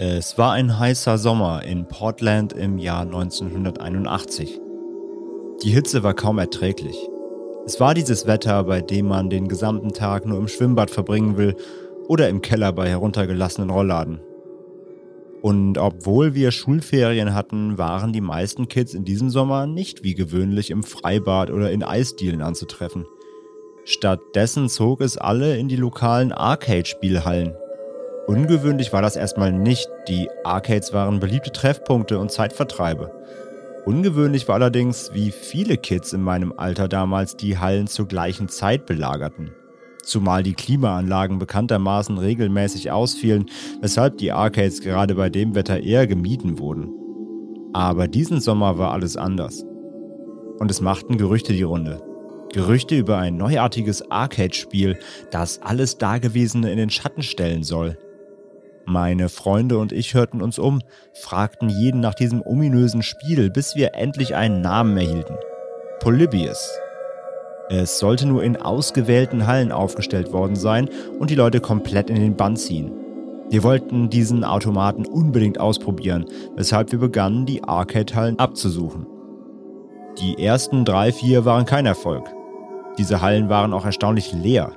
Es war ein heißer Sommer in Portland im Jahr 1981. Die Hitze war kaum erträglich. Es war dieses Wetter, bei dem man den gesamten Tag nur im Schwimmbad verbringen will oder im Keller bei heruntergelassenen Rollladen. Und obwohl wir Schulferien hatten, waren die meisten Kids in diesem Sommer nicht wie gewöhnlich im Freibad oder in Eisdielen anzutreffen. Stattdessen zog es alle in die lokalen Arcade-Spielhallen. Ungewöhnlich war das erstmal nicht, die Arcades waren beliebte Treffpunkte und Zeitvertreibe. Ungewöhnlich war allerdings, wie viele Kids in meinem Alter damals die Hallen zur gleichen Zeit belagerten. Zumal die Klimaanlagen bekanntermaßen regelmäßig ausfielen, weshalb die Arcades gerade bei dem Wetter eher gemieden wurden. Aber diesen Sommer war alles anders. Und es machten Gerüchte die Runde. Gerüchte über ein neuartiges Arcade-Spiel, das alles Dagewesene in den Schatten stellen soll. Meine Freunde und ich hörten uns um, fragten jeden nach diesem ominösen Spiel, bis wir endlich einen Namen erhielten. Polybius. Es sollte nur in ausgewählten Hallen aufgestellt worden sein und die Leute komplett in den Bann ziehen. Wir wollten diesen Automaten unbedingt ausprobieren, weshalb wir begannen, die Arcade-Hallen abzusuchen. Die ersten drei, vier waren kein Erfolg. Diese Hallen waren auch erstaunlich leer.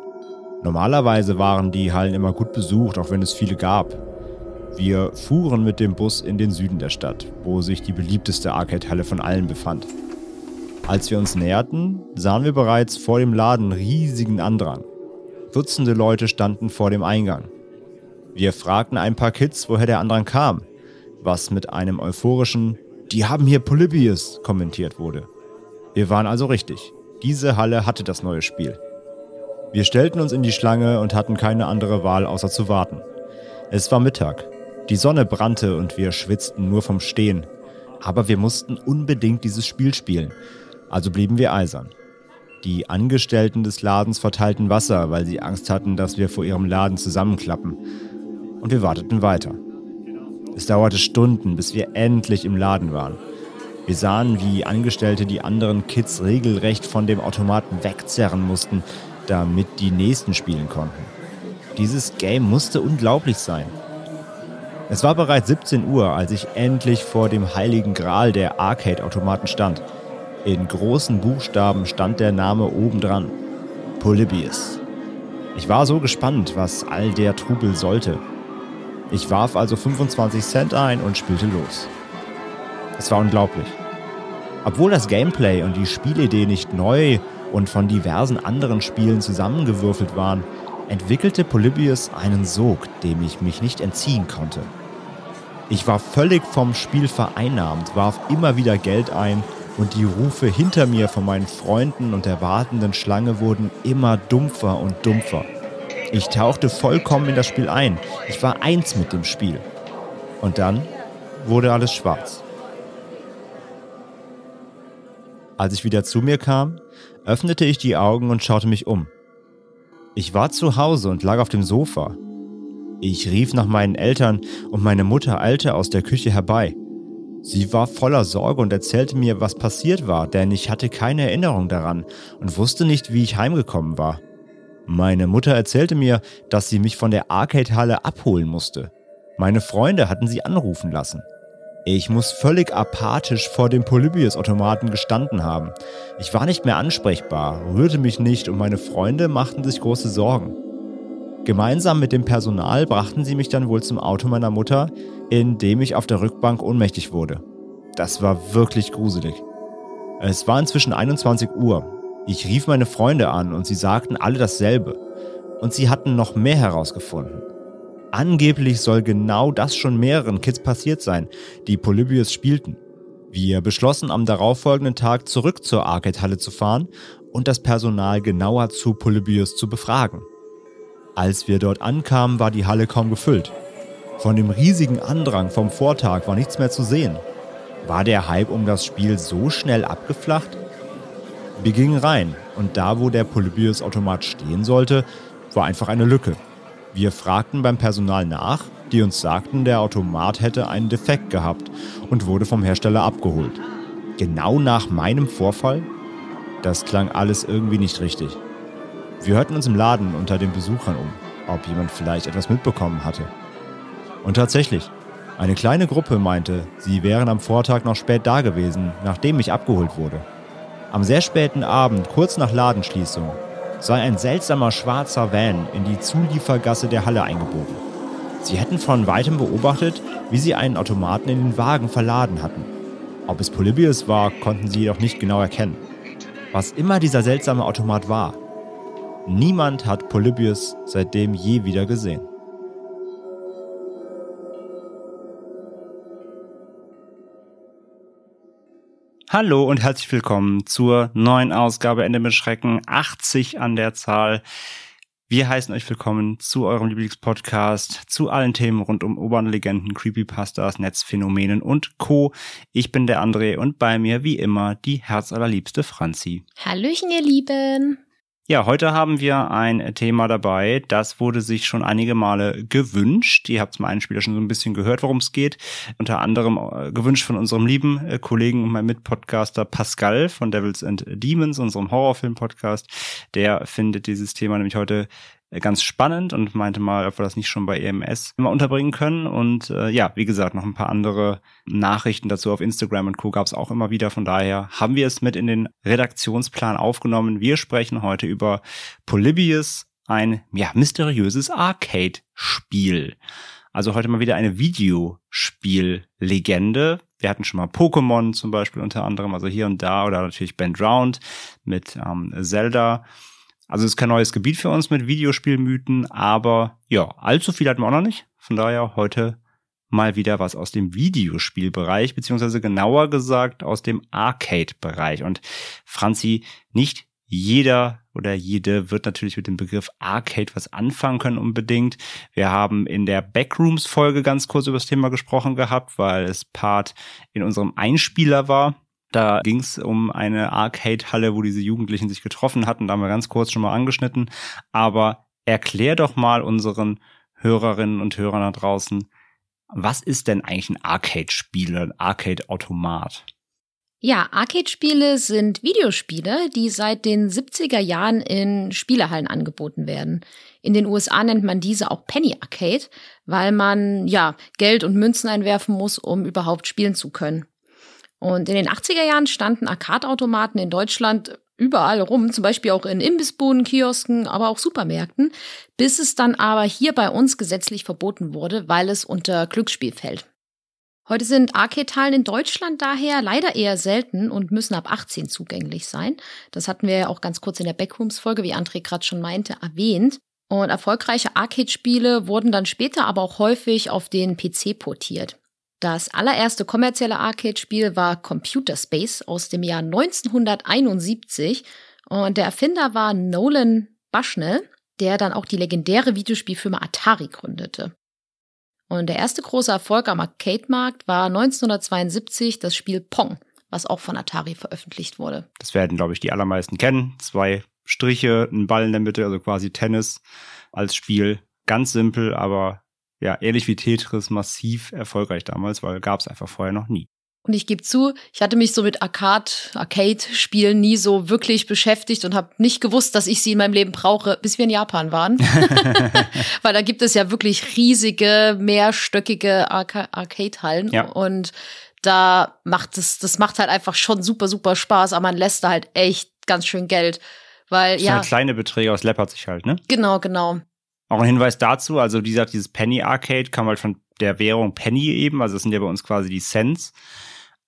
Normalerweise waren die Hallen immer gut besucht, auch wenn es viele gab. Wir fuhren mit dem Bus in den Süden der Stadt, wo sich die beliebteste Arcade-Halle von allen befand. Als wir uns näherten, sahen wir bereits vor dem Laden riesigen Andrang. Dutzende Leute standen vor dem Eingang. Wir fragten ein paar Kids, woher der Andrang kam, was mit einem euphorischen Die haben hier Polybius kommentiert wurde. Wir waren also richtig. Diese Halle hatte das neue Spiel. Wir stellten uns in die Schlange und hatten keine andere Wahl, außer zu warten. Es war Mittag. Die Sonne brannte und wir schwitzten nur vom Stehen. Aber wir mussten unbedingt dieses Spiel spielen. Also blieben wir eisern. Die Angestellten des Ladens verteilten Wasser, weil sie Angst hatten, dass wir vor ihrem Laden zusammenklappen. Und wir warteten weiter. Es dauerte Stunden, bis wir endlich im Laden waren. Wir sahen, wie Angestellte die anderen Kids regelrecht von dem Automaten wegzerren mussten, damit die nächsten spielen konnten. Dieses Game musste unglaublich sein. Es war bereits 17 Uhr, als ich endlich vor dem heiligen Gral der Arcade-Automaten stand. In großen Buchstaben stand der Name oben dran. Polybius. Ich war so gespannt, was all der Trubel sollte. Ich warf also 25 Cent ein und spielte los. Es war unglaublich. Obwohl das Gameplay und die Spielidee nicht neu und von diversen anderen Spielen zusammengewürfelt waren, entwickelte Polybius einen Sog, dem ich mich nicht entziehen konnte. Ich war völlig vom Spiel vereinnahmt, warf immer wieder Geld ein und die Rufe hinter mir von meinen Freunden und der wartenden Schlange wurden immer dumpfer und dumpfer. Ich tauchte vollkommen in das Spiel ein. Ich war eins mit dem Spiel. Und dann wurde alles schwarz. Als ich wieder zu mir kam, öffnete ich die Augen und schaute mich um. Ich war zu Hause und lag auf dem Sofa. Ich rief nach meinen Eltern und meine Mutter eilte aus der Küche herbei. Sie war voller Sorge und erzählte mir, was passiert war, denn ich hatte keine Erinnerung daran und wusste nicht, wie ich heimgekommen war. Meine Mutter erzählte mir, dass sie mich von der Arcade-Halle abholen musste. Meine Freunde hatten sie anrufen lassen. Ich muss völlig apathisch vor dem Polybius-Automaten gestanden haben. Ich war nicht mehr ansprechbar, rührte mich nicht und meine Freunde machten sich große Sorgen. Gemeinsam mit dem Personal brachten sie mich dann wohl zum Auto meiner Mutter, in dem ich auf der Rückbank ohnmächtig wurde. Das war wirklich gruselig. Es war inzwischen 21 Uhr. Ich rief meine Freunde an und sie sagten alle dasselbe. Und sie hatten noch mehr herausgefunden. Angeblich soll genau das schon mehreren Kids passiert sein, die Polybius spielten. Wir beschlossen am darauffolgenden Tag zurück zur Arcade-Halle zu fahren und das Personal genauer zu Polybius zu befragen. Als wir dort ankamen, war die Halle kaum gefüllt. Von dem riesigen Andrang vom Vortag war nichts mehr zu sehen. War der Hype um das Spiel so schnell abgeflacht? Wir gingen rein und da, wo der Polybius-Automat stehen sollte, war einfach eine Lücke. Wir fragten beim Personal nach, die uns sagten, der Automat hätte einen Defekt gehabt und wurde vom Hersteller abgeholt. Genau nach meinem Vorfall? Das klang alles irgendwie nicht richtig. Wir hörten uns im Laden unter den Besuchern um, ob jemand vielleicht etwas mitbekommen hatte. Und tatsächlich, eine kleine Gruppe meinte, sie wären am Vortag noch spät da gewesen, nachdem ich abgeholt wurde. Am sehr späten Abend, kurz nach Ladenschließung, sei ein seltsamer schwarzer Van in die Zuliefergasse der Halle eingebogen. Sie hätten von weitem beobachtet, wie sie einen Automaten in den Wagen verladen hatten. Ob es Polybius war, konnten sie jedoch nicht genau erkennen. Was immer dieser seltsame Automat war, niemand hat Polybius seitdem je wieder gesehen. Hallo und herzlich willkommen zur neuen Ausgabe Ende mit Schrecken, 80 an der Zahl. Wir heißen euch willkommen zu eurem Lieblingspodcast, zu allen Themen rund um urbane Legenden, Creepypastas, Netzphänomenen und Co. Ich bin der André und bei mir wie immer die herzallerliebste Franzi. Hallöchen, ihr Lieben. Ja, heute haben wir ein Thema dabei, das wurde sich schon einige Male gewünscht. Ihr habt es im Einspieler schon so ein bisschen gehört, worum es geht. Unter anderem äh, gewünscht von unserem lieben äh, Kollegen und meinem Mitpodcaster Pascal von Devils and Demons, unserem Horrorfilm-Podcast. Der findet dieses Thema nämlich heute ganz spannend und meinte mal, ob wir das nicht schon bei EMS immer unterbringen können. Und äh, ja, wie gesagt, noch ein paar andere Nachrichten dazu auf Instagram und Co. gab es auch immer wieder. Von daher haben wir es mit in den Redaktionsplan aufgenommen. Wir sprechen heute über Polybius, ein ja, mysteriöses Arcade-Spiel. Also heute mal wieder eine Videospiel-Legende. Wir hatten schon mal Pokémon zum Beispiel unter anderem, also hier und da, oder natürlich Band Round mit ähm, Zelda. Also es ist kein neues Gebiet für uns mit Videospielmythen, aber ja, allzu viel hatten wir auch noch nicht. Von daher heute mal wieder was aus dem Videospielbereich, beziehungsweise genauer gesagt aus dem Arcade-Bereich. Und Franzi, nicht jeder oder jede wird natürlich mit dem Begriff Arcade was anfangen können unbedingt. Wir haben in der Backrooms-Folge ganz kurz über das Thema gesprochen gehabt, weil es Part in unserem Einspieler war. Da ging es um eine Arcade-Halle, wo diese Jugendlichen sich getroffen hatten. Da haben wir ganz kurz schon mal angeschnitten. Aber erklär doch mal unseren Hörerinnen und Hörern da draußen, was ist denn eigentlich ein Arcade-Spiel, ein Arcade-Automat? Ja, Arcade-Spiele sind Videospiele, die seit den 70er Jahren in Spielehallen angeboten werden. In den USA nennt man diese auch Penny Arcade, weil man ja Geld und Münzen einwerfen muss, um überhaupt spielen zu können. Und in den 80er Jahren standen Arcade-Automaten in Deutschland überall rum, zum Beispiel auch in Imbissbuden, Kiosken, aber auch Supermärkten, bis es dann aber hier bei uns gesetzlich verboten wurde, weil es unter Glücksspiel fällt. Heute sind Arcade-Hallen in Deutschland daher leider eher selten und müssen ab 18 zugänglich sein. Das hatten wir ja auch ganz kurz in der Backrooms-Folge, wie André gerade schon meinte, erwähnt. Und erfolgreiche Arcade-Spiele wurden dann später aber auch häufig auf den PC portiert. Das allererste kommerzielle Arcade-Spiel war Computer Space aus dem Jahr 1971 und der Erfinder war Nolan Bushnell, der dann auch die legendäre Videospielfirma Atari gründete. Und der erste große Erfolg am Arcade-Markt war 1972 das Spiel Pong, was auch von Atari veröffentlicht wurde. Das werden, glaube ich, die allermeisten kennen. Zwei Striche, ein Ball in der Mitte, also quasi Tennis als Spiel. Ganz simpel, aber ja, ähnlich wie Tetris massiv erfolgreich damals, weil gab es einfach vorher noch nie. Und ich gebe zu, ich hatte mich so mit Arcade, Arcade-Spielen nie so wirklich beschäftigt und habe nicht gewusst, dass ich sie in meinem Leben brauche, bis wir in Japan waren. Weil da gibt es ja wirklich riesige, mehrstöckige Arca Arcade-Hallen. Ja. Und da macht es, das macht halt einfach schon super, super Spaß, aber man lässt da halt echt ganz schön Geld. Weil, Das ja. halt kleine Beträge aus läppert sich halt, ne? Genau, genau. Auch ein Hinweis dazu, also dieser, dieses Penny Arcade kam halt von der Währung Penny eben, also das sind ja bei uns quasi die Cents.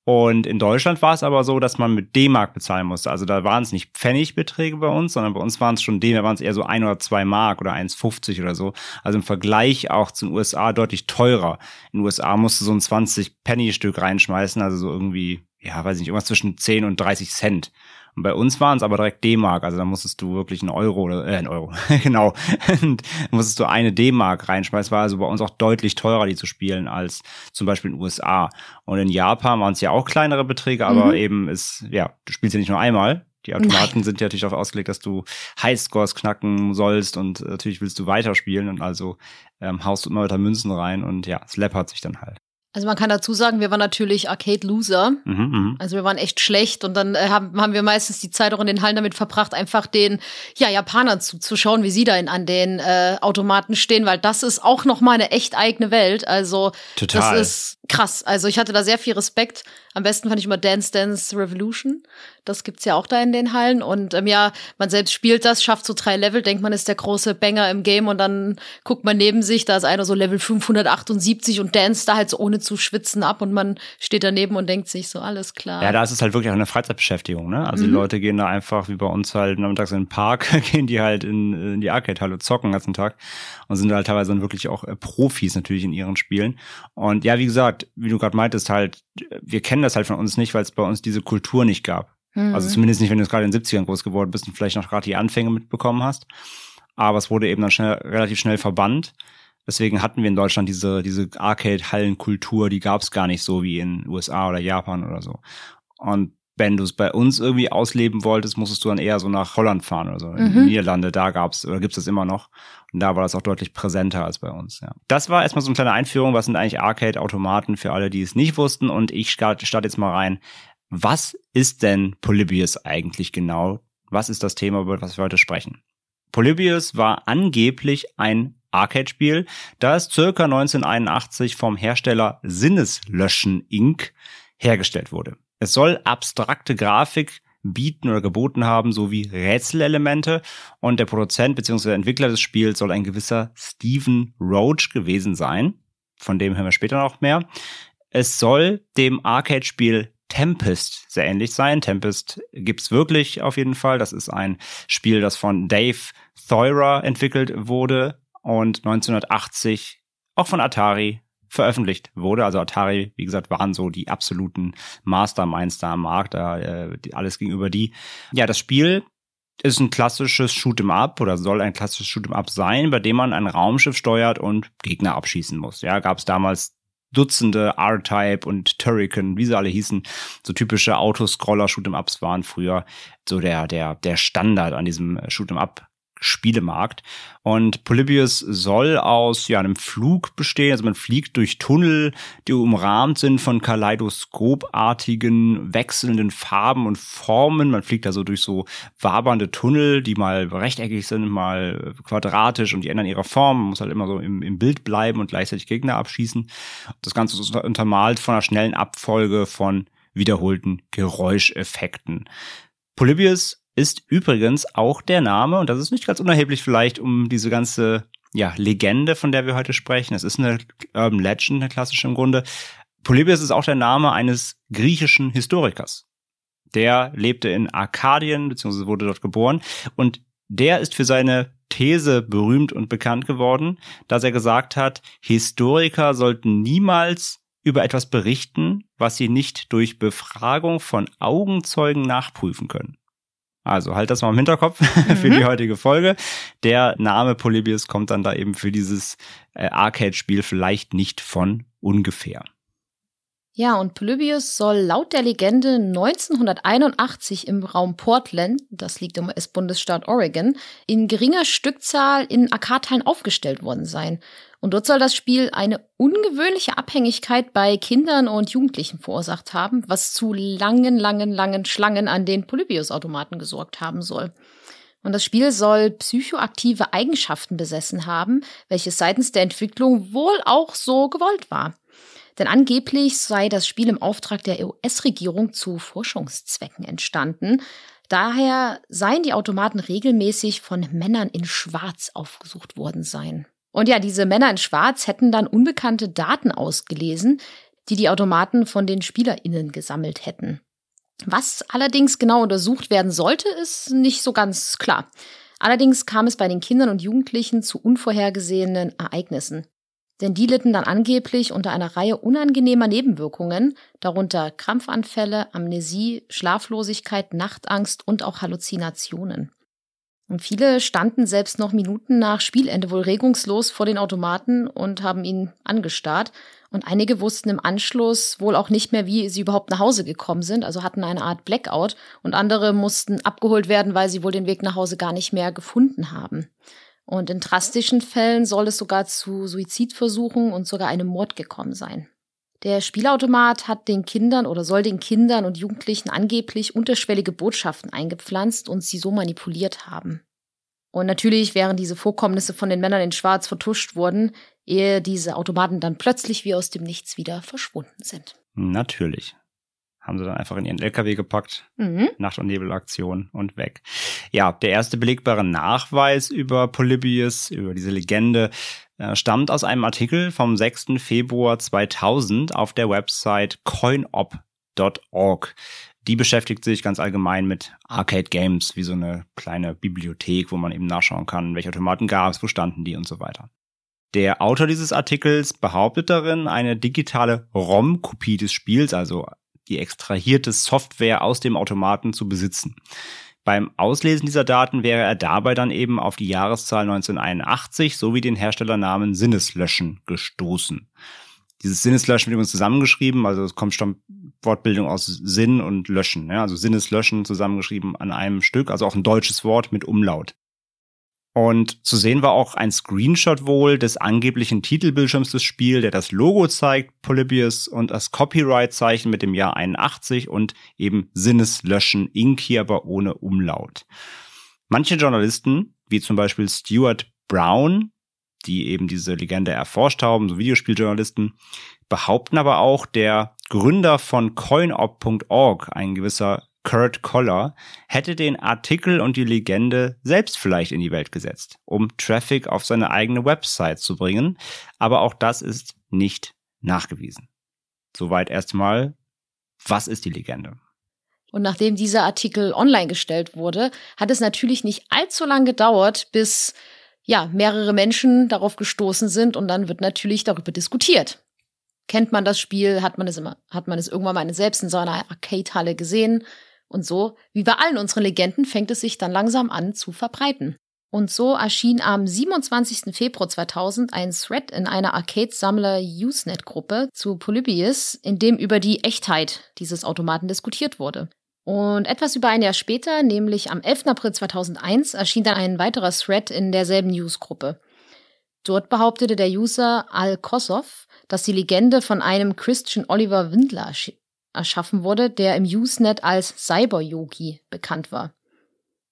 Und in Deutschland war es aber so, dass man mit D-Mark bezahlen musste. Also da waren es nicht Pfennigbeträge bei uns, sondern bei uns waren es schon D, da waren es eher so ein oder zwei Mark oder 1,50 oder so. Also im Vergleich auch zu den USA deutlich teurer. In den USA musste so ein 20 Penny-Stück reinschmeißen, also so irgendwie, ja, weiß nicht, irgendwas zwischen 10 und 30 Cent. Und bei uns waren es aber direkt D-Mark, also da musstest du wirklich einen Euro oder äh, einen Euro, genau, und musstest du eine D-Mark reinschmeißen. Es war also bei uns auch deutlich teurer, die zu spielen, als zum Beispiel in den USA. Und in Japan waren es ja auch kleinere Beträge, aber Mhm. eben ist, ja, du spielst ja nicht nur einmal. Die Automaten Nein. sind ja natürlich darauf ausgelegt, dass du Highscores knacken sollst und äh, natürlich willst du weiterspielen und also ähm, haust du immer weiter Münzen rein und ja, es läppert sich dann halt. Also man kann dazu sagen, wir waren natürlich Arcade-Loser. Mhm, mhm. Also wir waren echt schlecht und dann äh, haben, haben wir meistens die Zeit auch in den Hallen damit verbracht, einfach den ja, Japanern zuzuschauen, wie sie da in, an den äh, Automaten stehen, weil das ist auch noch mal eine echt eigene Welt. Also Total. das ist krass. Also ich hatte da sehr viel Respekt. Am besten fand ich immer Dance Dance Revolution. Das gibt's ja auch da in den Hallen. Und ähm, ja, man selbst spielt das, schafft so drei Level, denkt man ist der große Banger im Game und dann guckt man neben sich, da ist einer so Level 578 und dance da halt so ohne zu schwitzen ab und man steht daneben und denkt sich so, alles klar. Ja, da ist es halt wirklich auch eine Freizeitbeschäftigung, ne? Also die Mhm. Leute gehen da einfach wie bei uns halt nachmittags in den Park, gehen die halt in, in die Arcade-Halle zocken den ganzen Tag und sind halt teilweise dann wirklich auch äh, Profis natürlich in ihren Spielen. Und ja, wie gesagt, wie du gerade meintest, halt, wir kennen das halt von uns nicht, weil es bei uns diese Kultur nicht gab. Mhm. Also zumindest nicht, wenn du jetzt gerade in den 70ern groß geworden bist und vielleicht noch gerade die Anfänge mitbekommen hast. Aber es wurde eben dann schnell, relativ schnell verbannt. Deswegen hatten wir in Deutschland diese, diese Arcade-Hallenkultur, die gab es gar nicht so wie in USA oder Japan oder so. Und wenn du es bei uns irgendwie ausleben wolltest, musstest du dann eher so nach Holland fahren oder so. In die Mhm. Niederlande, da gab's oder gibt's das immer noch. Und da war das auch deutlich präsenter als bei uns. Ja. Das war erstmal so eine kleine Einführung, was sind eigentlich Arcade-Automaten für alle, die es nicht wussten. Und ich starte start jetzt mal rein. Was ist denn Polybius eigentlich genau? Was ist das Thema, über das wir heute sprechen? Polybius war angeblich ein Arcade-Spiel, das circa 1981 vom Hersteller Sinneslöschen Inc. hergestellt wurde. Es soll abstrakte Grafik bieten oder geboten haben, sowie Rätselelemente. Und der Produzent bzw. Entwickler des Spiels soll ein gewisser Stephen Roach gewesen sein. Von dem hören wir später noch mehr. Es soll dem Arcade-Spiel Tempest sehr ähnlich sein. Tempest gibt's wirklich auf jeden Fall. Das ist ein Spiel, das von Dave Thoira entwickelt wurde und 1980 auch von Atari veröffentlicht wurde. Also Atari, wie gesagt, waren so die absoluten Masterminds da am Markt, da äh, alles gegenüber die. Ja, das Spiel ist ein klassisches Shoot'em Up oder soll ein klassisches Shoot'em Up sein, bei dem man ein Raumschiff steuert und Gegner abschießen muss. Ja, gab es damals Dutzende R-Type und Turrican, wie sie alle hießen, so typische Autoscroller Shoot'em Ups waren früher so der der der Standard an diesem Shoot'em Up Spielemarkt. Und Polybius soll aus ja, einem Flug bestehen. Also man fliegt durch Tunnel, die umrahmt sind von kaleidoskopartigen, wechselnden Farben und Formen. Man fliegt also durch so wabernde Tunnel, die mal rechteckig sind, mal quadratisch und die ändern ihre Form. Man muss halt immer so im, im Bild bleiben und gleichzeitig Gegner abschießen. Das Ganze ist untermalt von einer schnellen Abfolge von wiederholten Geräuscheffekten. Polybius ist übrigens auch der Name, und das ist nicht ganz unerheblich vielleicht, um diese ganze ja, Legende, von der wir heute sprechen. Es ist eine Urban Legend, eine klassische im Grunde. Polybius ist auch der Name eines griechischen Historikers. Der lebte in Arkadien, beziehungsweise wurde dort geboren. Und der ist für seine These berühmt und bekannt geworden, dass er gesagt hat, Historiker sollten niemals über etwas berichten, was sie nicht durch Befragung von Augenzeugen nachprüfen können. Also halt das mal im Hinterkopf für die heutige Folge. Der Name Polybius kommt dann da eben für dieses äh, Arcade-Spiel vielleicht nicht von ungefähr. Ja, und Polybius soll laut der Legende 1981 im Raum Portland, das liegt im US-Bundesstaat Oregon, in geringer Stückzahl in Arkadhallen aufgestellt worden sein. Und dort soll das Spiel eine ungewöhnliche Abhängigkeit bei Kindern und Jugendlichen verursacht haben, was zu langen, langen, langen Schlangen an den Polybius-Automaten gesorgt haben soll. Und das Spiel soll psychoaktive Eigenschaften besessen haben, welches seitens der Entwicklung wohl auch so gewollt war. Denn angeblich sei das Spiel im Auftrag der US-Regierung zu Forschungszwecken entstanden. Daher seien die Automaten regelmäßig von Männern in Schwarz aufgesucht worden sein. Und ja, diese Männer in Schwarz hätten dann unbekannte Daten ausgelesen, die die Automaten von den SpielerInnen gesammelt hätten. Was allerdings genau untersucht werden sollte, ist nicht so ganz klar. Allerdings kam es bei den Kindern und Jugendlichen zu unvorhergesehenen Ereignissen. Denn die litten dann angeblich unter einer Reihe unangenehmer Nebenwirkungen, darunter Krampfanfälle, Amnesie, Schlaflosigkeit, Nachtangst und auch Halluzinationen. Und viele standen selbst noch Minuten nach Spielende wohl regungslos vor den Automaten und haben ihn angestarrt. Und einige wussten im Anschluss wohl auch nicht mehr, wie sie überhaupt nach Hause gekommen sind, also hatten eine Art Blackout. Und andere mussten abgeholt werden, weil sie wohl den Weg nach Hause gar nicht mehr gefunden haben. Und in drastischen Fällen soll es sogar zu Suizidversuchen und sogar einem Mord gekommen sein. Der Spielautomat hat den Kindern oder soll den Kindern und Jugendlichen angeblich unterschwellige Botschaften eingepflanzt und sie so manipuliert haben. Und natürlich wären diese Vorkommnisse von den Männern in Schwarz vertuscht worden, ehe diese Automaten dann plötzlich wie aus dem Nichts wieder verschwunden sind. Natürlich. Haben sie dann einfach in ihren LKW gepackt, mhm. Nacht- und Nebelaktion und weg. Ja, der erste belegbare Nachweis über Polybius, über diese Legende, äh, stammt aus einem Artikel vom 6. Februar 2000 auf der Website coinop.org. Die beschäftigt sich ganz allgemein mit Arcade Games, wie so eine kleine Bibliothek, wo man eben nachschauen kann, welche Automaten gab es, wo standen die und so weiter. Der Autor dieses Artikels behauptet darin, eine digitale ROM-Kopie des Spiels, also die extrahierte Software aus dem Automaten zu besitzen. Beim Auslesen dieser Daten wäre er dabei dann eben auf die Jahreszahl 1981 sowie den Herstellernamen Sinneslöschen gestoßen. Dieses Sinneslöschen wird übrigens zusammengeschrieben, also es kommt Wortbildung aus Sinn und Löschen, ja, also Sinneslöschen zusammengeschrieben an einem Stück, also auch ein deutsches Wort mit Umlaut. Und zu sehen war auch ein Screenshot wohl des angeblichen Titelbildschirms des Spiels, der das Logo zeigt, Polybius, und das Copyright-Zeichen mit dem Jahr 81 und eben Sinneslöschen, hier aber ohne Umlaut. Manche Journalisten, wie zum Beispiel Stuart Brown, die eben diese Legende erforscht haben, so Videospieljournalisten, behaupten aber auch, der Gründer von coinop.org, ein gewisser Kurt Koller, hätte den Artikel und die Legende selbst vielleicht in die Welt gesetzt, um Traffic auf seine eigene Website zu bringen. Aber auch das ist nicht nachgewiesen. Soweit erstmal, was ist die Legende? Und nachdem dieser Artikel online gestellt wurde, hat es natürlich nicht allzu lange gedauert, bis ja, mehrere Menschen darauf gestoßen sind und dann wird natürlich darüber diskutiert. Kennt man das Spiel? Hat man es immer, hat man es irgendwann mal selbst in so einer Arcade-Halle gesehen? Und so, wie bei allen unseren Legenden, fängt es sich dann langsam an zu verbreiten. Und so erschien am 27. Februar 2000 ein Thread in einer Arcade-Sammler Usenet-Gruppe zu Polybius, in dem über die Echtheit dieses Automaten diskutiert wurde. Und etwas über ein Jahr später, nämlich am 11. April 2001, erschien dann ein weiterer Thread in derselben Newsgruppe. Dort behauptete der User Al Kossoff, dass die Legende von einem Christian Oliver Windler erschaffen wurde, der im Usenet als Cyber-Yogi bekannt war.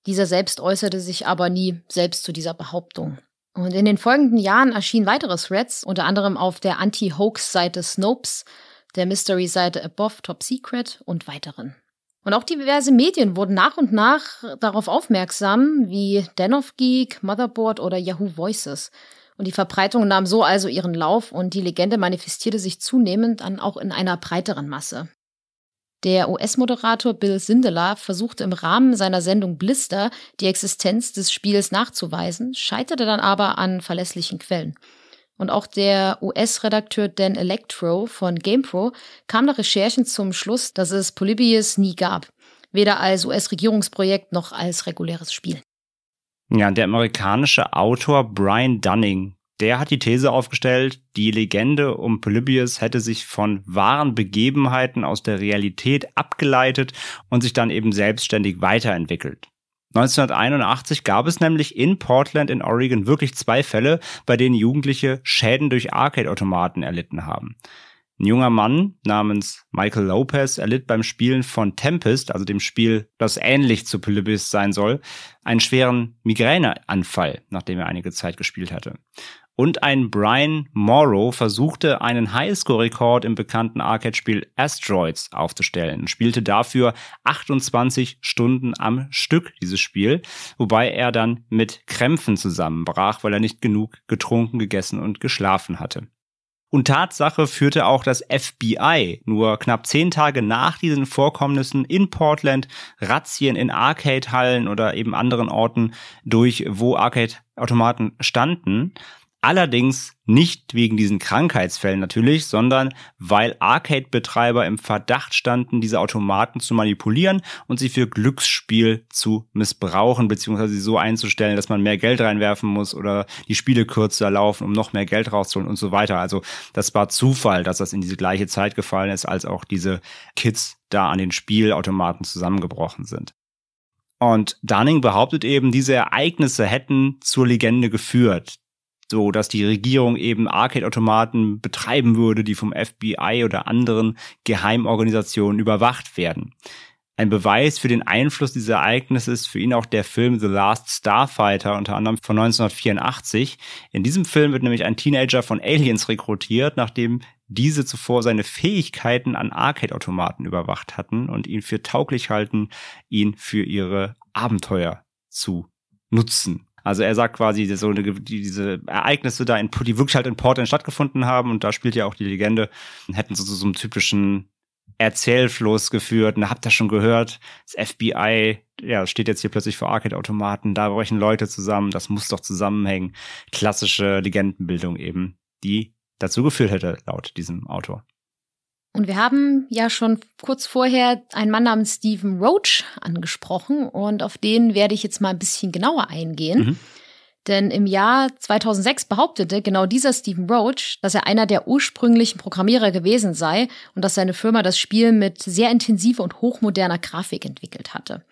Dieser selbst äußerte sich aber nie selbst zu dieser Behauptung. Und in den folgenden Jahren erschienen weitere Threads, unter anderem auf der Anti-Hoax-Seite Snopes, der Mystery-Seite Above Top Secret und weiteren. Und auch diverse Medien wurden nach und nach darauf aufmerksam, wie Den of Geek, Motherboard oder Yahoo Voices. Und die Verbreitung nahm so also ihren Lauf und die Legende manifestierte sich zunehmend dann auch in einer breiteren Masse. Der US-Moderator Bill Sindelar versuchte im Rahmen seiner Sendung Blister die Existenz des Spiels nachzuweisen, scheiterte dann aber an verlässlichen Quellen. Und auch der US-Redakteur Dan Electro von GamePro kam nach Recherchen zum Schluss, dass es Polybius nie gab, weder als US-Regierungsprojekt noch als reguläres Spiel. Ja, der amerikanische Autor Brian Dunning der hat die These aufgestellt, die Legende um Polybius hätte sich von wahren Begebenheiten aus der Realität abgeleitet und sich dann eben selbstständig weiterentwickelt. 1981 gab es nämlich in Portland in Oregon wirklich zwei Fälle, bei denen Jugendliche Schäden durch Arcade-Automaten erlitten haben. Ein junger Mann namens Michael Lopez erlitt beim Spielen von Tempest, also dem Spiel, das ähnlich zu Polybius sein soll, einen schweren Migräneanfall, nachdem er einige Zeit gespielt hatte. Und ein Brian Morrow versuchte einen Highscore-Rekord im bekannten Arcade-Spiel Asteroids aufzustellen und spielte dafür 28 Stunden am Stück dieses Spiel, wobei er dann mit Krämpfen zusammenbrach, weil er nicht genug getrunken, gegessen und geschlafen hatte. Und Tatsache führte auch das FBI nur knapp zehn Tage nach diesen Vorkommnissen in Portland Razzien in Arcade-Hallen oder eben anderen Orten durch, wo Arcade-Automaten standen. Allerdings nicht wegen diesen Krankheitsfällen natürlich, sondern weil Arcade-Betreiber im Verdacht standen, diese Automaten zu manipulieren und sie für Glücksspiel zu missbrauchen, beziehungsweise sie so einzustellen, dass man mehr Geld reinwerfen muss oder die Spiele kürzer laufen, um noch mehr Geld rauszuholen und so weiter. Also das war Zufall, dass das in diese gleiche Zeit gefallen ist, als auch diese Kids da an den Spielautomaten zusammengebrochen sind. Und Dunning behauptet eben, diese Ereignisse hätten zur Legende geführt so dass die Regierung eben Arcade-Automaten betreiben würde, die vom FBI oder anderen Geheimorganisationen überwacht werden. Ein Beweis für den Einfluss dieser Ereignisse ist für ihn auch der Film The Last Starfighter, unter anderem von 1984. In diesem Film wird nämlich ein Teenager von Aliens rekrutiert, nachdem diese zuvor seine Fähigkeiten an Arcade-Automaten überwacht hatten und ihn für tauglich halten, ihn für ihre Abenteuer zu nutzen. Also er sagt quasi, so eine, diese Ereignisse da, in, die wirklich halt in Portland stattgefunden haben, und da spielt ja auch die Legende, hätten so, so, so einen typischen Erzählfluss geführt. Und habt ihr schon gehört, das FBI, ja, steht jetzt hier plötzlich vor Arcade-Automaten, da brechen Leute zusammen, das muss doch zusammenhängen. Klassische Legendenbildung eben, die dazu geführt hätte, laut diesem Autor. Und wir haben ja schon kurz vorher einen Mann namens Stephen Roach angesprochen und auf den werde ich jetzt mal ein bisschen genauer eingehen. Mhm. Denn im Jahr 2006 behauptete genau dieser Stephen Roach, dass er einer der ursprünglichen Programmierer gewesen sei und dass seine Firma das Spiel mit sehr intensiver und hochmoderner Grafik entwickelt hatte.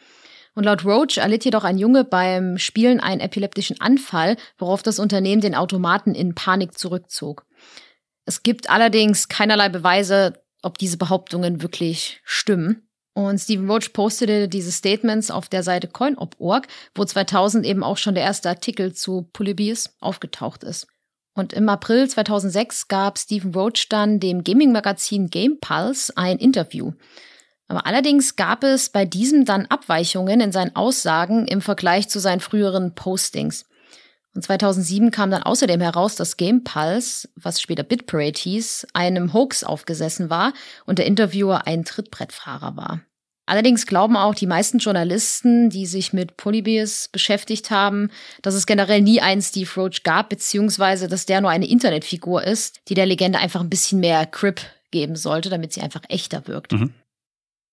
Und laut Roach erlitt jedoch ein Junge beim Spielen einen epileptischen Anfall, worauf das Unternehmen den Automaten in Panik zurückzog. Es gibt allerdings keinerlei Beweise, ob diese Behauptungen wirklich stimmen. Und Stephen Roach postete diese Statements auf der Seite coinop.org, wo 2000 eben auch schon der erste Artikel zu Polybius aufgetaucht ist. Und im April 2006 gab Stephen Roach dann dem Gaming-Magazin Game Pulse ein Interview. Aber allerdings gab es bei diesem dann Abweichungen in seinen Aussagen im Vergleich zu seinen früheren Postings. Und 2007 kam dann außerdem heraus, dass Game Pulse, was später BitParade hieß, einem Hoax aufgesessen war und der Interviewer ein Trittbrettfahrer war. Allerdings glauben auch die meisten Journalisten, die sich mit Polybius beschäftigt haben, dass es generell nie einen Steve Roach gab, beziehungsweise dass der nur eine Internetfigur ist, die der Legende einfach ein bisschen mehr Grip geben sollte, damit sie einfach echter wirkt. Mhm.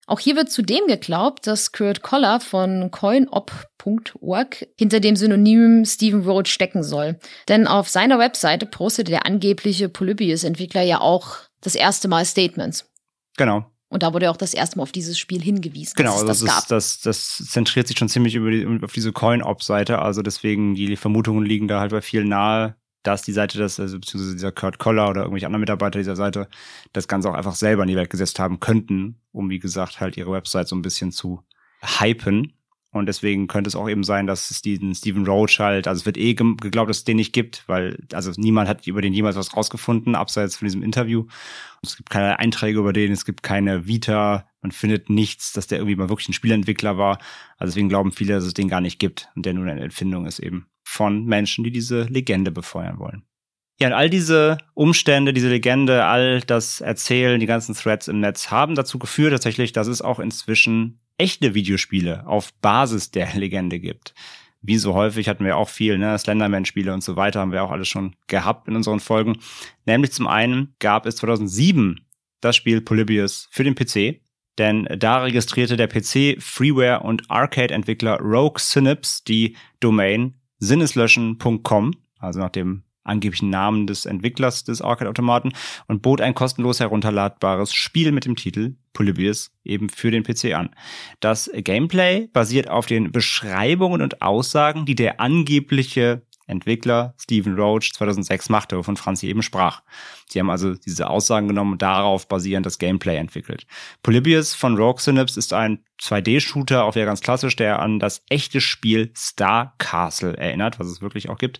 Auch hier wird zudem geglaubt, dass Kurt Koller von coinop.org hinter dem Synonym Stephen Roach stecken soll. Denn auf seiner Webseite postete der angebliche Polybius-Entwickler ja auch das erste Mal Statements. Genau. Und da wurde auch das erste Mal auf dieses Spiel hingewiesen. Genau, es das, das, ist, das, das zentriert sich schon ziemlich über die, auf diese Coin-Op-Seite. Also deswegen, die Vermutungen liegen da halt bei vielen nahe, dass die Seite das, also beziehungsweise dieser Kurt Koller oder irgendwelche anderen Mitarbeiter dieser Seite das Ganze auch einfach selber in die Welt gesetzt haben könnten, um wie gesagt halt ihre Website so ein bisschen zu hypen. Und deswegen könnte es auch eben sein, dass es diesen Stephen Roach halt, also es wird eh geglaubt, dass es den nicht gibt, weil also niemand hat über den jemals was rausgefunden, abseits von diesem Interview. Und es gibt keine Einträge über den, es gibt keine Vita, man findet nichts, dass der irgendwie mal wirklich ein Spielentwickler war. Also deswegen glauben viele, dass es den gar nicht gibt und der nur eine Erfindung ist eben von Menschen, die diese Legende befeuern wollen. Ja, und all diese Umstände, diese Legende, all das Erzählen, die ganzen Threads im Netz haben dazu geführt tatsächlich, dass es auch inzwischen echte Videospiele auf Basis der Legende gibt. Wie so häufig hatten wir auch viel, ne, Slenderman-Spiele und so weiter haben wir auch alles schon gehabt in unseren Folgen. Nämlich zum einen gab es 2007 das Spiel Polybius für den PC, denn da registrierte der PC, Freeware und Arcade-Entwickler Rogue Synapse die Domain sinneslöschen.com, also nach dem angeblichen Namen des Entwicklers des Arcade-Automaten und bot ein kostenlos herunterladbares Spiel mit dem Titel Polybius eben für den PC an. Das Gameplay basiert auf den Beschreibungen und Aussagen, die der angebliche Entwickler Stephen Roach 2006 machte, wovon Franzi eben sprach. Sie haben also diese Aussagen genommen und darauf basierend das Gameplay entwickelt. Polybius von Rogue Synapse ist ein 2D-Shooter, auch wieder ganz klassisch, der an das echte Spiel Star Castle erinnert, was es wirklich auch gibt.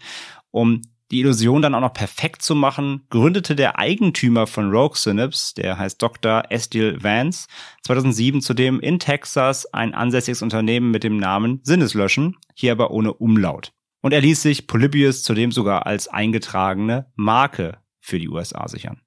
Um die Illusion dann auch noch perfekt zu machen, gründete der Eigentümer von Rogue Synapse, der heißt Dr. Estil Vance, 2007 zudem in Texas ein ansässiges Unternehmen mit dem Namen Sinneslöschen, hier aber ohne Umlaut. Und er ließ sich Polybius zudem sogar als eingetragene Marke für die USA sichern.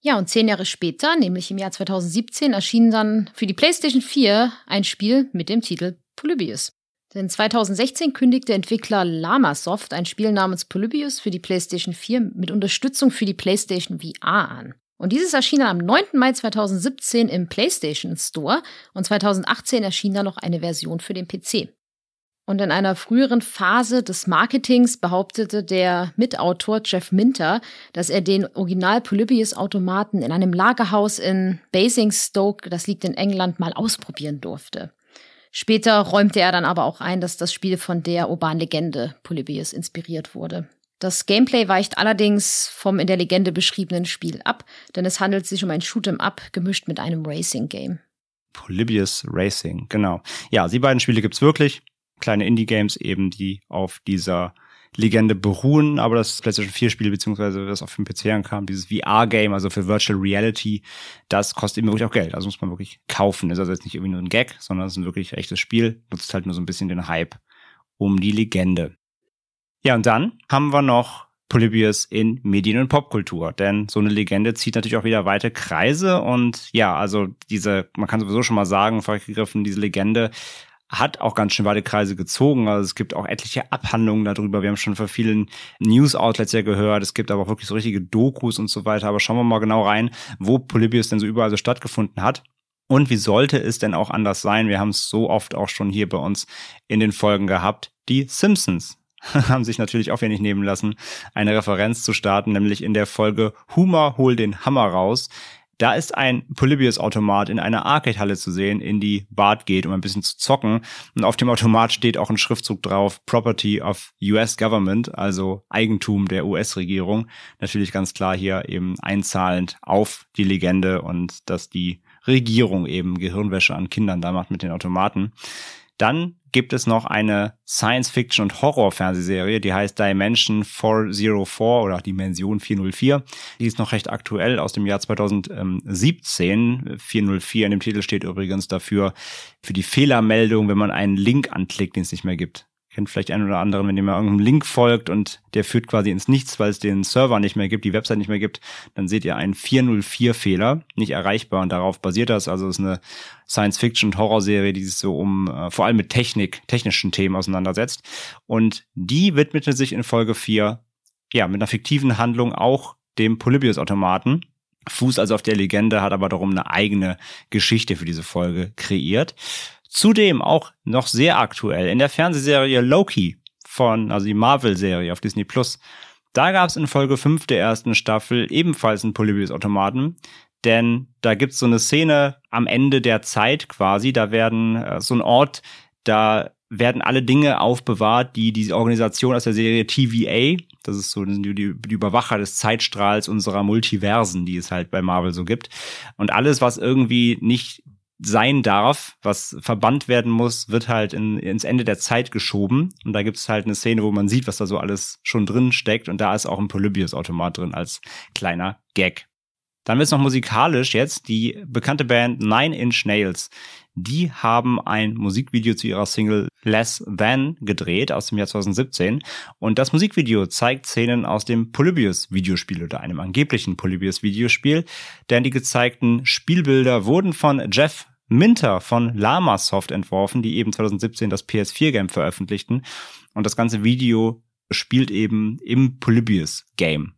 Ja, und zehn Jahre später, nämlich im Jahr 2017, erschien dann für die PlayStation 4 ein Spiel mit dem Titel Polybius. Denn 2016 kündigte Entwickler Lamasoft ein Spiel namens Polybius für die PlayStation 4 mit Unterstützung für die PlayStation VR an. Und dieses erschien dann am 9. Mai 2017 im PlayStation Store und 2018 erschien dann noch eine Version für den PC. Und in einer früheren Phase des Marketings behauptete der Mitautor Jeff Minter, dass er den Original Polybius-Automaten in einem Lagerhaus in Basingstoke, das liegt in England, mal ausprobieren durfte. Später räumte er dann aber auch ein, dass das Spiel von der urbanen Legende Polybius inspiriert wurde. Das Gameplay weicht allerdings vom in der Legende beschriebenen Spiel ab, denn es handelt sich um ein Shoot'em Up gemischt mit einem Racing-Game. Polybius Racing, genau. Ja, die beiden Spiele gibt's wirklich kleine Indie-Games eben, die auf dieser Legende beruhen, aber das PlayStation 4 Spiel, beziehungsweise das auf dem PC ankam, dieses VR-Game, also für Virtual Reality, das kostet eben wirklich auch Geld. Also muss man wirklich kaufen. Das ist also jetzt nicht irgendwie nur ein Gag, sondern es ist ein wirklich echtes Spiel, nutzt halt nur so ein bisschen den Hype um die Legende. Ja, und dann haben wir noch Polybius in Medien- und Popkultur. Denn so eine Legende zieht natürlich auch wieder weite Kreise. Und ja, also diese, man kann sowieso schon mal sagen, vorweggegriffen, diese Legende hat auch ganz schön weite Kreise gezogen. Also es gibt auch etliche Abhandlungen darüber. Wir haben schon von vielen News-Outlets ja gehört. Es gibt aber auch wirklich so richtige Dokus und so weiter. Aber schauen wir mal genau rein, wo Polybius denn so überall so stattgefunden hat. Und wie sollte es denn auch anders sein? Wir haben es so oft auch schon hier bei uns in den Folgen gehabt. Die Simpsons haben sich natürlich auch nicht nehmen lassen, eine Referenz zu starten, nämlich in der Folge Humor hol den Hammer raus. Da ist ein Polybius-Automat in einer Arcade-Halle zu sehen, in die Bart geht, um ein bisschen zu zocken. Und auf dem Automat steht auch ein Schriftzug drauf, Property of US Government, also Eigentum der US-Regierung. Natürlich ganz klar hier eben einzahlend auf die Legende und dass die Regierung eben Gehirnwäsche an Kindern da macht mit den Automaten. Dann gibt es noch eine Science-Fiction- und Horror-Fernsehserie, die heißt Dimension 404 oder Dimension 404. Die ist noch recht aktuell aus dem Jahr 2017. 404 in dem Titel steht übrigens dafür für die Fehlermeldung, wenn man einen Link anklickt, den es nicht mehr gibt kennt vielleicht ein oder anderen, wenn dem mal irgendeinem Link folgt und der führt quasi ins Nichts, weil es den Server nicht mehr gibt, die Website nicht mehr gibt, dann seht ihr einen 404-Fehler, nicht erreichbar und darauf basiert das. Also es ist eine Science-Fiction- und Horrorserie, die sich so um äh, vor allem mit Technik, technischen Themen auseinandersetzt. Und die widmete sich in Folge 4 ja, mit einer fiktiven Handlung auch dem Polybius-Automaten. Fuß also auf der Legende, hat aber darum eine eigene Geschichte für diese Folge kreiert. Zudem auch noch sehr aktuell in der Fernsehserie Loki von, also die Marvel-Serie auf Disney Plus. Da gab es in Folge 5 der ersten Staffel ebenfalls einen Polybius-Automaten, denn da gibt's so eine Szene am Ende der Zeit quasi, da werden äh, so ein Ort, da werden alle Dinge aufbewahrt, die die Organisation aus der Serie TVA, das ist so die, die, die Überwacher des Zeitstrahls unserer Multiversen, die es halt bei Marvel so gibt. Und alles, was irgendwie nicht sein darf, was verbannt werden muss, wird halt in, ins Ende der Zeit geschoben. Und da gibt es halt eine Szene, wo man sieht, was da so alles schon drin steckt. Und da ist auch ein Polybius-Automat drin als kleiner Gag. Dann wird es noch musikalisch jetzt die bekannte Band Nine Inch Nails. Die haben ein Musikvideo zu ihrer Single Less Than gedreht aus dem Jahr 2017. Und das Musikvideo zeigt Szenen aus dem Polybius-Videospiel oder einem angeblichen Polybius-Videospiel. Denn die gezeigten Spielbilder wurden von Jeff Minter von Lamasoft entworfen, die eben 2017 das PS4-Game veröffentlichten. Und das ganze Video spielt eben im Polybius-Game.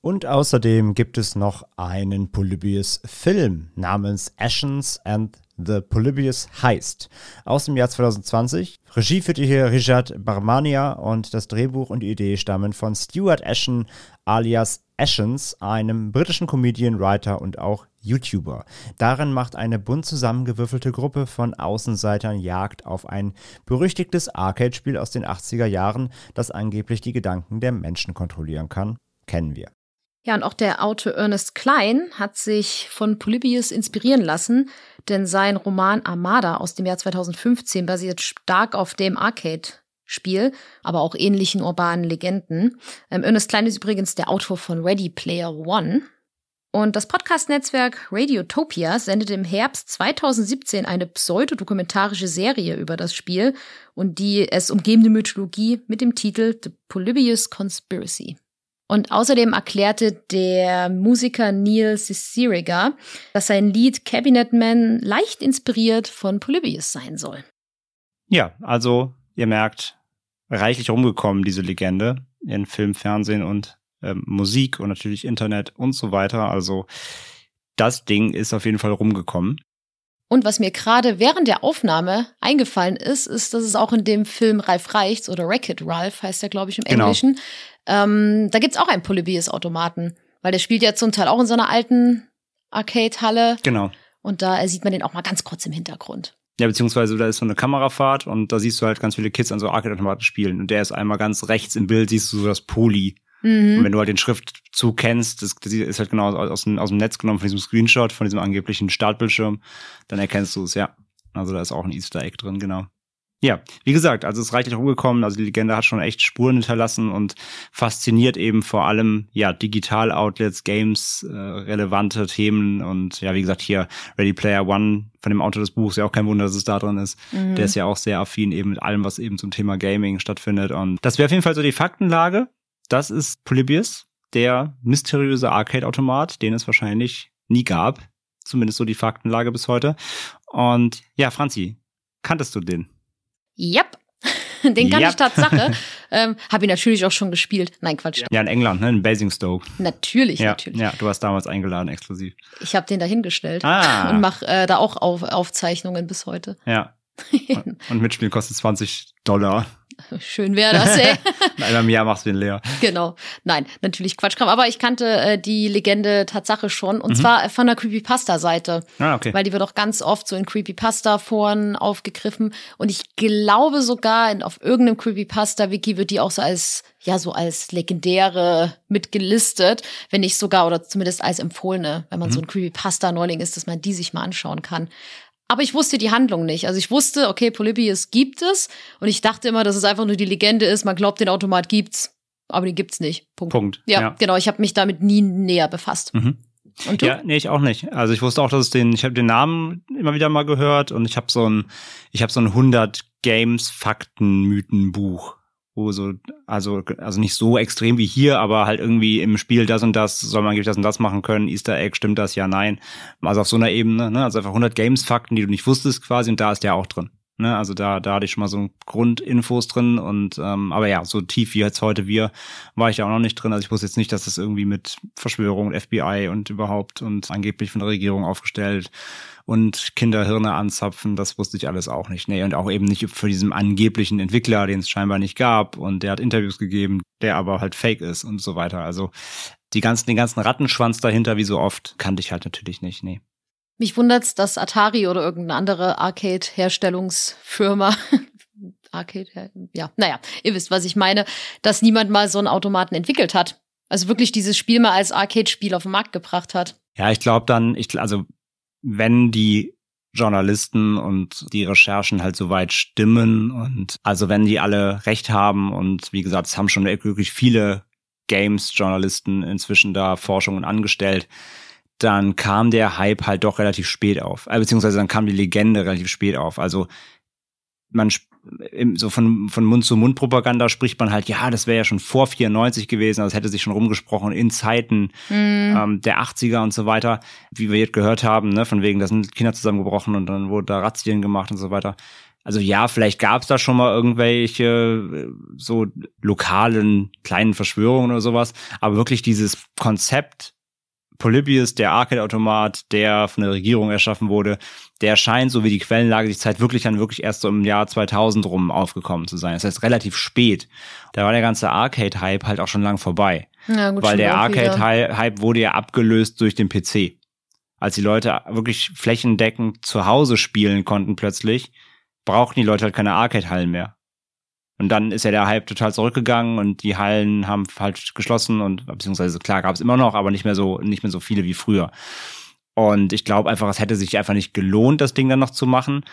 Und außerdem gibt es noch einen Polybius-Film namens Ashes and The Polybius Heist aus dem Jahr 2020. Regie führte hier Richard Barmania und das Drehbuch und die Idee stammen von Stuart Ashen alias Ashens, einem britischen Comedian, Writer und auch YouTuber. Darin macht eine bunt zusammengewürfelte Gruppe von Außenseitern Jagd auf ein berüchtigtes Arcade-Spiel aus den 80er Jahren, das angeblich die Gedanken der Menschen kontrollieren kann. Kennen wir. Ja, und auch der Autor Ernest Klein hat sich von Polybius inspirieren lassen, denn sein Roman Armada aus dem Jahr 2015 basiert stark auf dem Arcade-Spiel, aber auch ähnlichen urbanen Legenden. Ähm, Ernest Klein ist übrigens der Autor von Ready Player One. Und das Podcast-Netzwerk Radiotopia sendet im Herbst 2017 eine pseudodokumentarische Serie über das Spiel und die es umgebende Mythologie mit dem Titel The Polybius Conspiracy. Und außerdem erklärte der Musiker Neil Cicierega, dass sein Lied Cabinet Man leicht inspiriert von Polybius sein soll. Ja, also ihr merkt, reichlich rumgekommen, diese Legende in Film, Fernsehen und ähm, Musik und natürlich Internet und so weiter. Also das Ding ist auf jeden Fall rumgekommen. Und was mir gerade während der Aufnahme eingefallen ist, ist, dass es auch in dem Film Ralf Reichts oder Wreck-It Ralph heißt der, glaube ich, im Genau. Englischen. Ähm, da gibt's auch einen Polybius-Automaten, weil der spielt ja zum Teil auch in so einer alten Arcade-Halle Genau. und da sieht man den auch mal ganz kurz im Hintergrund. Ja, beziehungsweise da ist so eine Kamerafahrt und da siehst du halt ganz viele Kids an so Arcade-Automaten spielen. Und der ist einmal ganz rechts im Bild, siehst du so das Poly. Und Mhm. wenn du halt den Schriftzug kennst, das, das ist halt genau aus, aus, dem, aus dem Netz genommen, von diesem Screenshot, von diesem angeblichen Startbildschirm, dann erkennst du es, ja. Also da ist auch ein Easter Egg drin, genau. Ja, wie gesagt, also es ist reichlich rumgekommen, also die Legende hat schon echt Spuren hinterlassen und fasziniert eben vor allem, ja, Digital-Outlets, Games, äh, relevante Themen und ja, wie gesagt, hier Ready Player One von dem Autor des Buchs, ja auch kein Wunder, dass es da drin ist. Mhm. Der ist ja auch sehr affin eben mit allem, was eben zum Thema Gaming stattfindet. Und das wäre auf jeden Fall so die Faktenlage. Das ist Polybius, der mysteriöse Arcade-Automat, den es wahrscheinlich nie gab. Zumindest so die Faktenlage bis heute. Und ja, Franzi, kanntest du den? Yep. Den kann Yep. ich Tatsache. ähm, Habe ihn natürlich auch schon gespielt. Nein, Quatsch. Ja, in England, ne? In Basingstoke. Natürlich, Ja, natürlich. ja, du warst damals eingeladen, exklusiv. Ich habe den dahingestellt Ah. und mache äh, da auch auf, Aufzeichnungen bis heute. Ja. Und, und Mitspielen kostet 20 Dollar. Schön wäre das, ey. Einmal im Jahr machst du den leer. genau. Nein, natürlich Quatschkram. Aber ich kannte äh, die Legende Tatsache schon. Und zwar von der Creepypasta-Seite. Ah, okay. Weil die wird auch ganz oft so in Creepypasta-Foren aufgegriffen. Und ich glaube sogar, in, auf irgendeinem Creepypasta-Wiki wird die auch so als, ja, so als legendäre mitgelistet. Wenn nicht sogar, oder zumindest als empfohlene, wenn man so ein Creepypasta-Neuling ist, dass man die sich mal anschauen kann. Aber ich wusste die Handlung nicht. Also ich wusste, okay, Polybius gibt es. Und ich dachte immer, dass es einfach nur die Legende ist. Man glaubt, den Automat gibt's. Aber den gibt's nicht. Punkt. Punkt. Ja, Ja. genau. Ich habe mich damit nie näher befasst. Mhm. Und du? Ja, nee, ich auch nicht. Also ich wusste auch, dass es den, ich habe den Namen immer wieder mal gehört und ich habe so ein, ich habe so ein 100 Games Fakten Mythen Buch, wo so, also also nicht so extrem wie hier, aber halt irgendwie im Spiel das und das soll man angeblich das und das machen können. Easter Egg, stimmt das? Ja, nein. Also auf so einer Ebene, ne? Also einfach 100 Games Fakten, die du nicht wusstest quasi und da ist der auch drin. Ne, also da, da hatte ich schon mal so Grundinfos drin und ähm, aber ja, so tief wie jetzt heute wir, war ich da auch noch nicht drin. Also ich wusste jetzt nicht, dass das irgendwie mit Verschwörung und FBI und überhaupt und angeblich von der Regierung aufgestellt und Kinderhirne anzapfen, das wusste ich alles auch nicht. Nee, und auch eben nicht für diesen angeblichen Entwickler, den es scheinbar nicht gab und der hat Interviews gegeben, der aber halt fake ist und so weiter. Also die ganzen, den ganzen Rattenschwanz dahinter, wie so oft, kannte ich halt natürlich nicht, nee. Mich wundert's, dass Atari oder irgendeine andere Arcade-Herstellungsfirma, Arcade, ja, naja, ihr wisst, was ich meine, dass niemand mal so einen Automaten entwickelt hat. Also wirklich dieses Spiel mal als Arcade-Spiel auf den Markt gebracht hat. Ja, ich glaube dann, ich, also wenn die Journalisten und die Recherchen halt soweit stimmen und also wenn die alle recht haben und wie gesagt, es haben schon wirklich viele Games-Journalisten inzwischen da Forschungen angestellt, dann kam der Hype halt doch relativ spät auf. Äh, beziehungsweise dann kam die Legende relativ spät auf. Also man im- so von, von Mund zu Mund Propaganda spricht man halt, ja, das wäre ja schon vor 94 gewesen, also es hätte sich schon rumgesprochen in Zeiten ähm, der 80er und so weiter, wie wir jetzt gehört haben, ne, von wegen, da sind Kinder zusammengebrochen und dann wurde da Razzien gemacht und so weiter. Also ja, vielleicht gab es da schon mal irgendwelche äh, so lokalen kleinen Verschwörungen oder sowas, aber wirklich dieses Konzept Polybius, der Arcade-Automat, der von der Regierung erschaffen wurde, der scheint, so wie die Quellenlage sich zeigt, wirklich dann wirklich erst so im Jahr 2000 rum aufgekommen zu sein. Das heißt, relativ spät. Da war der ganze Arcade-Hype halt auch schon lang vorbei. Ja, gut, weil der. Arcade-Hype wurde ja abgelöst durch den PC. Als die Leute wirklich flächendeckend zu Hause spielen konnten plötzlich, brauchten die Leute halt keine Arcade-Hallen mehr. Und dann ist ja der Hype total zurückgegangen und die Hallen haben halt geschlossen und beziehungsweise klar gab es immer noch, aber nicht mehr so nicht mehr so viele wie früher. Und ich glaube einfach, es hätte sich einfach nicht gelohnt, das Ding dann noch zu machen.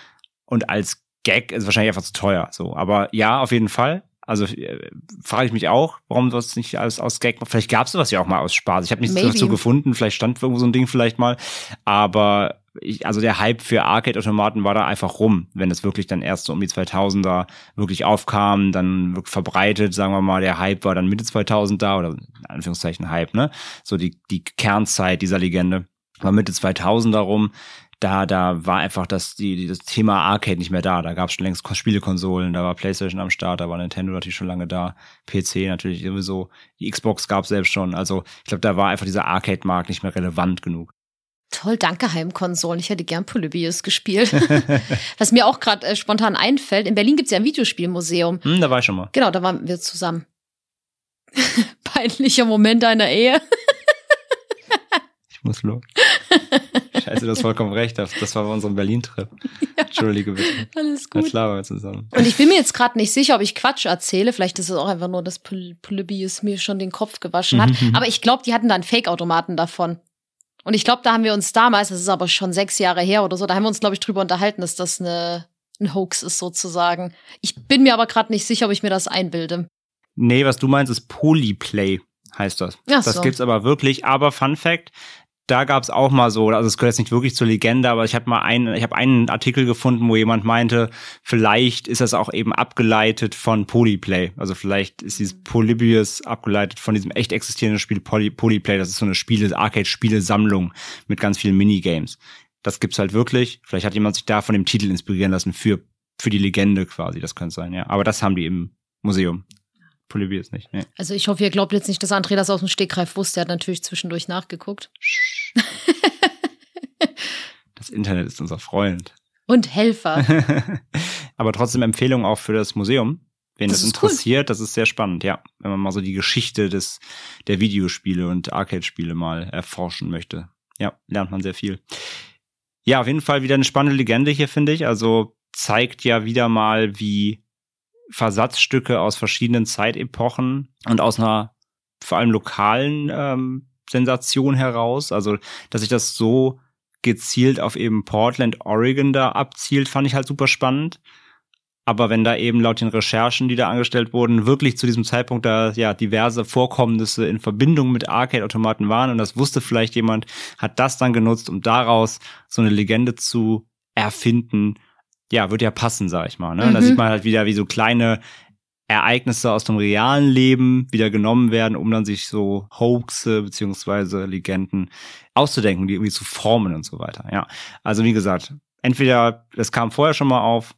Und als Gag ist es wahrscheinlich einfach zu teuer. So, aber ja, auf jeden Fall. Also äh, frage ich mich auch, warum das nicht alles aus Gag. Vielleicht gab es sowas ja auch mal aus Spaß. Ich habe nichts Maybe. dazu gefunden. Vielleicht stand irgendwo so ein Ding vielleicht mal. Aber ich, also der Hype für Arcade-Automaten war da einfach rum, wenn es wirklich dann erst so um die 2000er wirklich aufkam, dann verbreitet, sagen wir mal, der Hype war dann Mitte 2000 da oder in Anführungszeichen Hype, ne? So die, die Kernzeit dieser Legende war Mitte 2000er rum. da, da war einfach das, die, das Thema Arcade nicht mehr da. Da gab es schon längst Ko- Spielekonsolen, da war PlayStation am Start, da war Nintendo natürlich schon lange da, PC natürlich sowieso, die Xbox gab es selbst schon. Also ich glaube, da war einfach dieser Arcade-Markt nicht mehr relevant genug. Toll, danke Heimkonsolen. Ich hätte gern Polybius gespielt. Was mir auch gerade äh, spontan einfällt, in Berlin gibt's ja ein Videospielmuseum. Hm, da war ich schon mal. Genau, da waren wir zusammen. Peinlicher Moment einer Ehe. Ich muss los. Scheiße, du hast vollkommen recht. Das war bei unserem Berlin-Trip. Entschuldige bitte. Alles gut. klar, waren wir zusammen. Und ich bin mir jetzt gerade nicht sicher, ob ich Quatsch erzähle. Vielleicht ist es auch einfach nur, dass Poly- Polybius mir schon den Kopf gewaschen hat. Aber ich glaube, die hatten da einen Fake-Automaten davon. Und ich glaube, da haben wir uns damals, das ist aber schon sechs Jahre her oder so, da haben wir uns, glaube ich, drüber unterhalten, dass das eine, ein Hoax ist sozusagen. Ich bin mir aber gerade nicht sicher, ob ich mir das einbilde. Nee, was du meinst, ist Polyplay, heißt das. Ach das so. gibt's aber wirklich. Aber Fun Fact, da gab's auch mal so, also es gehört jetzt nicht wirklich zur Legende, aber ich habe mal einen, ich habe einen Artikel gefunden, wo jemand meinte, vielleicht ist das auch eben abgeleitet von Polyplay. Also vielleicht ist dieses Polybius abgeleitet von diesem echt existierenden Spiel Poly, Polyplay. Das ist so eine Spiele, Arcade-Spiele-Sammlung mit ganz vielen Minigames. Das gibt's halt wirklich. Vielleicht hat jemand sich da von dem Titel inspirieren lassen für, für die Legende quasi. Das könnte sein, ja. Aber das haben die im Museum. Polybius nicht. Nee. Also ich hoffe, ihr glaubt jetzt nicht, dass André das aus dem Stegreif wusste. Er hat natürlich zwischendurch nachgeguckt. Das Internet ist unser Freund. Und Helfer. Aber trotzdem Empfehlung auch für das Museum. Wen Das das, ist cool. interessiert, das ist sehr spannend, ja. Wenn man mal so die Geschichte des, der Videospiele und Arcade-Spiele mal erforschen möchte. Ja, lernt man sehr viel. Ja, auf jeden Fall wieder eine spannende Legende hier, finde ich. Also zeigt ja wieder mal, wie Versatzstücke aus verschiedenen Zeitepochen und aus einer vor allem lokalen ähm, Sensation heraus, also dass sich das so gezielt auf eben Portland, Oregon da abzielt, fand ich halt super spannend. Aber wenn da eben laut den Recherchen, die da angestellt wurden, wirklich zu diesem Zeitpunkt da ja diverse Vorkommnisse in Verbindung mit Arcade-Automaten waren und das wusste vielleicht jemand, hat das dann genutzt, um daraus so eine Legende zu erfinden. Ja, wird ja passen, sag ich mal. Ne? Und da Mhm. sieht man halt wieder, wie so kleine Ereignisse aus dem realen Leben wieder genommen werden, um dann sich so Hoaxe beziehungsweise Legenden auszudenken, die irgendwie zu formen und so weiter. Ja, also wie gesagt, entweder das kam vorher schon mal auf,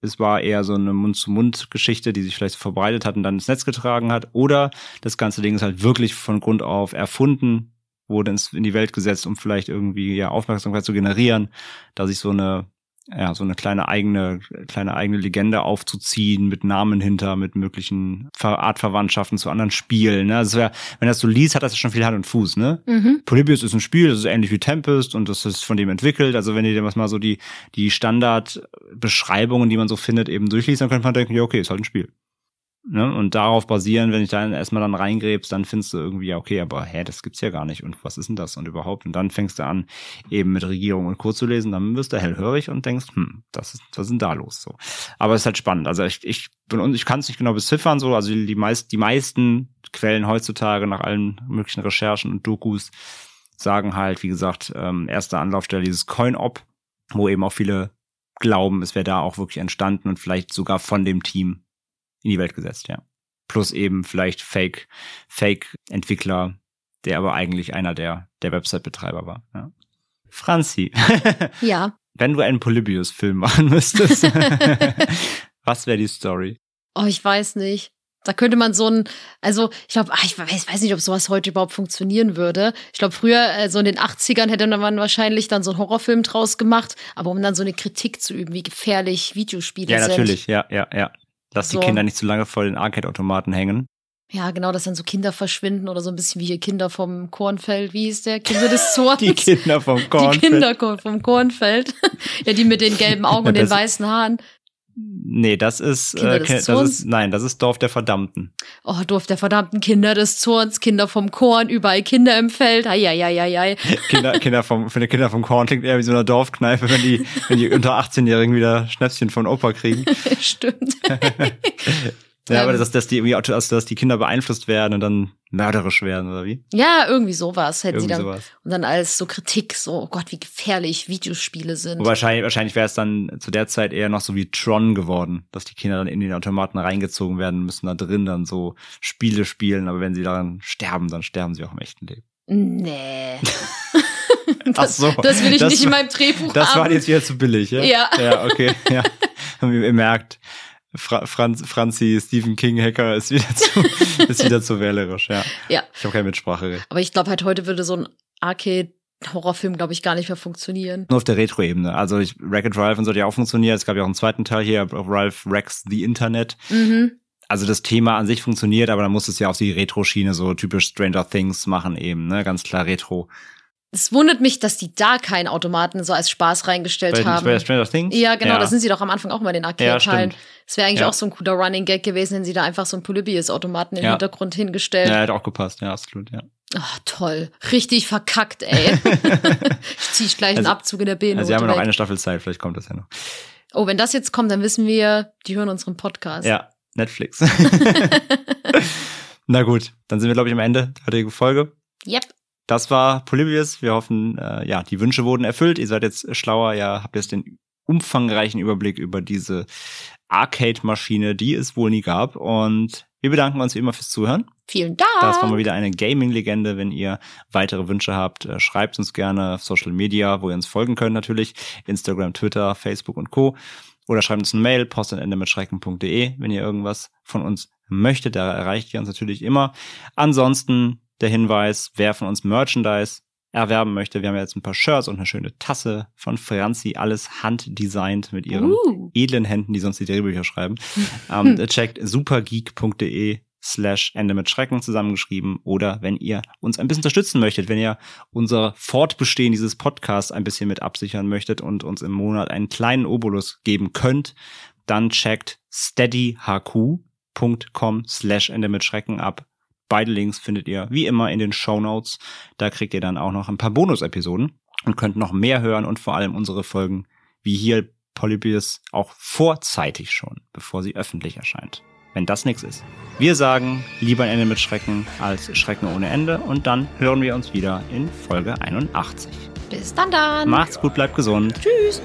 es war eher so eine Mund-zu-Mund-Geschichte, die sich vielleicht verbreitet hat und dann ins Netz getragen hat, oder das ganze Ding ist halt wirklich von Grund auf erfunden, wurde ins, in die Welt gesetzt, um vielleicht irgendwie ja Aufmerksamkeit zu generieren, da sich so eine ja, so eine kleine eigene, kleine eigene Legende aufzuziehen mit Namen hinter, mit möglichen Ver Artverwandtschaften zu anderen Spielen. Ne? Also wär, wenn das so liest, hat das ja schon viel Hand und Fuß, ne? mhm. Polybius ist ein Spiel, das ist ähnlich wie Tempest und das ist von dem entwickelt. Also wenn ihr dir mal so die, die Standardbeschreibungen, die man so findet, eben durchliest, dann könnte man denken, ja, okay, ist halt ein Spiel. Ne? Und darauf basieren, wenn ich da erstmal dann reingräbst, dann findest du irgendwie, ja, okay, aber hä, das gibt's ja gar nicht und was ist denn das und überhaupt? Und dann fängst du an, eben mit Regierung und Co. zu lesen, dann wirst du hellhörig und denkst, hm, das ist, was ist denn da los? So. Aber es ist halt spannend. Also ich, ich bin ich kann es nicht genau beziffern, so, also die, meist, die meisten Quellen heutzutage nach allen möglichen Recherchen und Dokus sagen halt, wie gesagt, ähm, erste Anlaufstelle dieses Coin-Op, wo eben auch viele glauben, es wäre da auch wirklich entstanden und vielleicht sogar von dem Team in die Welt gesetzt, ja. Plus eben vielleicht Fake, Fake-Entwickler, der aber eigentlich einer der, der Website-Betreiber war, ja. Franzi, Ja. wenn du einen Polybius-Film machen müsstest, was wäre die Story? Oh, ich weiß nicht. Da könnte man so ein, also ich glaube, ich weiß, weiß nicht, ob sowas heute überhaupt funktionieren würde. Ich glaube, früher, äh, so in den 80ern, hätte man wahrscheinlich dann so einen Horrorfilm draus gemacht, aber um dann so eine Kritik zu üben, wie gefährlich Videospiele Ja, sind. natürlich, ja, ja, ja. Lass So. die Kinder nicht zu lange vor den Arcade-Automaten hängen. Ja, genau, dass dann so Kinder verschwinden oder so ein bisschen wie hier Kinder vom Kornfeld. Wie ist der? Kinder des Zorns. Die Kinder vom Korn. Die Kinder vom Kornfeld. ja, die mit den gelben Augen und den weißen Haaren. Nee, das ist, äh, das ist, nein, das ist Dorf der Verdammten. Oh, Dorf der verdammten Kinder des Zorns, Kinder vom Korn, überall Kinder im Feld. Eieieiei. Kinder, Kinder vom, für die Kinder vom Korn klingt eher wie so eine Dorfkneipe, wenn die, wenn die unter 18-Jährigen wieder Schnäpschen von Opa kriegen. Stimmt. Ja, aber Ähm. dass, dass die irgendwie, also, dass die Kinder beeinflusst werden und dann mörderisch werden, oder wie? Ja, irgendwie sowas hätten sie dann. sowas. Und dann als so Kritik, so, oh Gott, wie gefährlich Videospiele sind. Und wahrscheinlich, wahrscheinlich wäre es dann zu der Zeit eher noch so wie Tron geworden, dass die Kinder dann in den Automaten reingezogen werden, müssen da drin dann so Spiele spielen, aber wenn sie daran sterben, dann sterben sie auch im echten Leben. Nee. Das, so, das will ich das nicht in meinem Drehbuch Das haben. war jetzt wieder zu billig, ja? Ja. Ja, okay, ja. Und ihr merkt, Fra Franz, Franzi, Stephen King Hacker ist wieder zu, ist wieder zu wählerisch, ja. Ja. Ich habe keine Mitspracherecht. Aber ich glaube halt heute würde so ein Arcade-Horrorfilm, glaube ich, gar nicht mehr funktionieren. Nur auf der Retro-Ebene. Also ich, Wreck-It Ralph und so hat ja auch funktioniert. Es gab ja auch einen zweiten Teil hier, Ralph Wrecks the Internet. Mhm. Also das Thema an sich funktioniert, aber dann muss es ja auf die Retro-Schiene so typisch Stranger Things machen eben, ne? Ganz klar Retro. Es wundert mich, dass die da keinen Automaten so als Spaß reingestellt Bei, haben. bei Stranger Things? Ja, genau, das sind sie doch am Anfang auch mal in den Ja, Arcade-Teilen. stimmt. Es wäre eigentlich Ja. auch so ein cooler Running Gag gewesen, wenn sie da einfach so einen Polybius-Automaten im Ja. Hintergrund hingestellt. Ja, hat auch gepasst, ja, absolut, ja. Ach, toll. Richtig verkackt, ey. ich zieh ich gleich einen Also- Abzug in der B-Note Also wir haben ja noch eine Staffel Zeit, vielleicht kommt das ja noch. Oh, wenn das jetzt kommt, dann wissen wir, die hören unseren Podcast. Ja, Netflix. Na gut, dann sind wir, glaube ich, am Ende der heutigen Folge. Yep. Das war Polybius. Wir hoffen, äh, ja, die Wünsche wurden erfüllt. Ihr seid jetzt schlauer. Ihr habt jetzt den umfangreichen Überblick über diese Arcade-Maschine, die es wohl nie gab. Und wir bedanken uns wie immer fürs Zuhören. Vielen Dank. Das war mal wieder eine Gaming-Legende. Wenn ihr weitere Wünsche habt, äh, schreibt uns gerne auf Social Media, wo ihr uns folgen könnt natürlich. Instagram, Twitter, Facebook und Co. Oder schreibt uns eine Mail, postendmitschrecken.de, wenn ihr irgendwas von uns möchtet. Da erreicht ihr uns natürlich immer. Ansonsten der Hinweis, wer von uns Merchandise erwerben möchte. Wir haben ja jetzt ein paar Shirts und eine schöne Tasse von Franzi, alles handdesignt mit ihren Uh. edlen Händen, die sonst die Drehbücher schreiben. ähm, checkt supergeek.de slash Ende mit Schrecken zusammengeschrieben oder wenn ihr uns ein bisschen unterstützen möchtet, wenn ihr unser Fortbestehen dieses Podcasts ein bisschen mit absichern möchtet und uns im Monat einen kleinen Obolus geben könnt, dann checkt steadyhq.com slash Ende mit Schrecken ab. Beide Links findet ihr wie immer in den Show Notes. Da kriegt ihr dann auch noch ein paar Bonus-Episoden und könnt noch mehr hören und vor allem unsere Folgen wie hier Polybius auch vorzeitig schon, bevor sie öffentlich erscheint. Wenn das nichts ist. Wir sagen lieber ein Ende mit Schrecken als Schrecken ohne Ende und dann hören wir uns wieder in Folge 81. Bis dann dann. Macht's gut, bleibt gesund. Tschüss.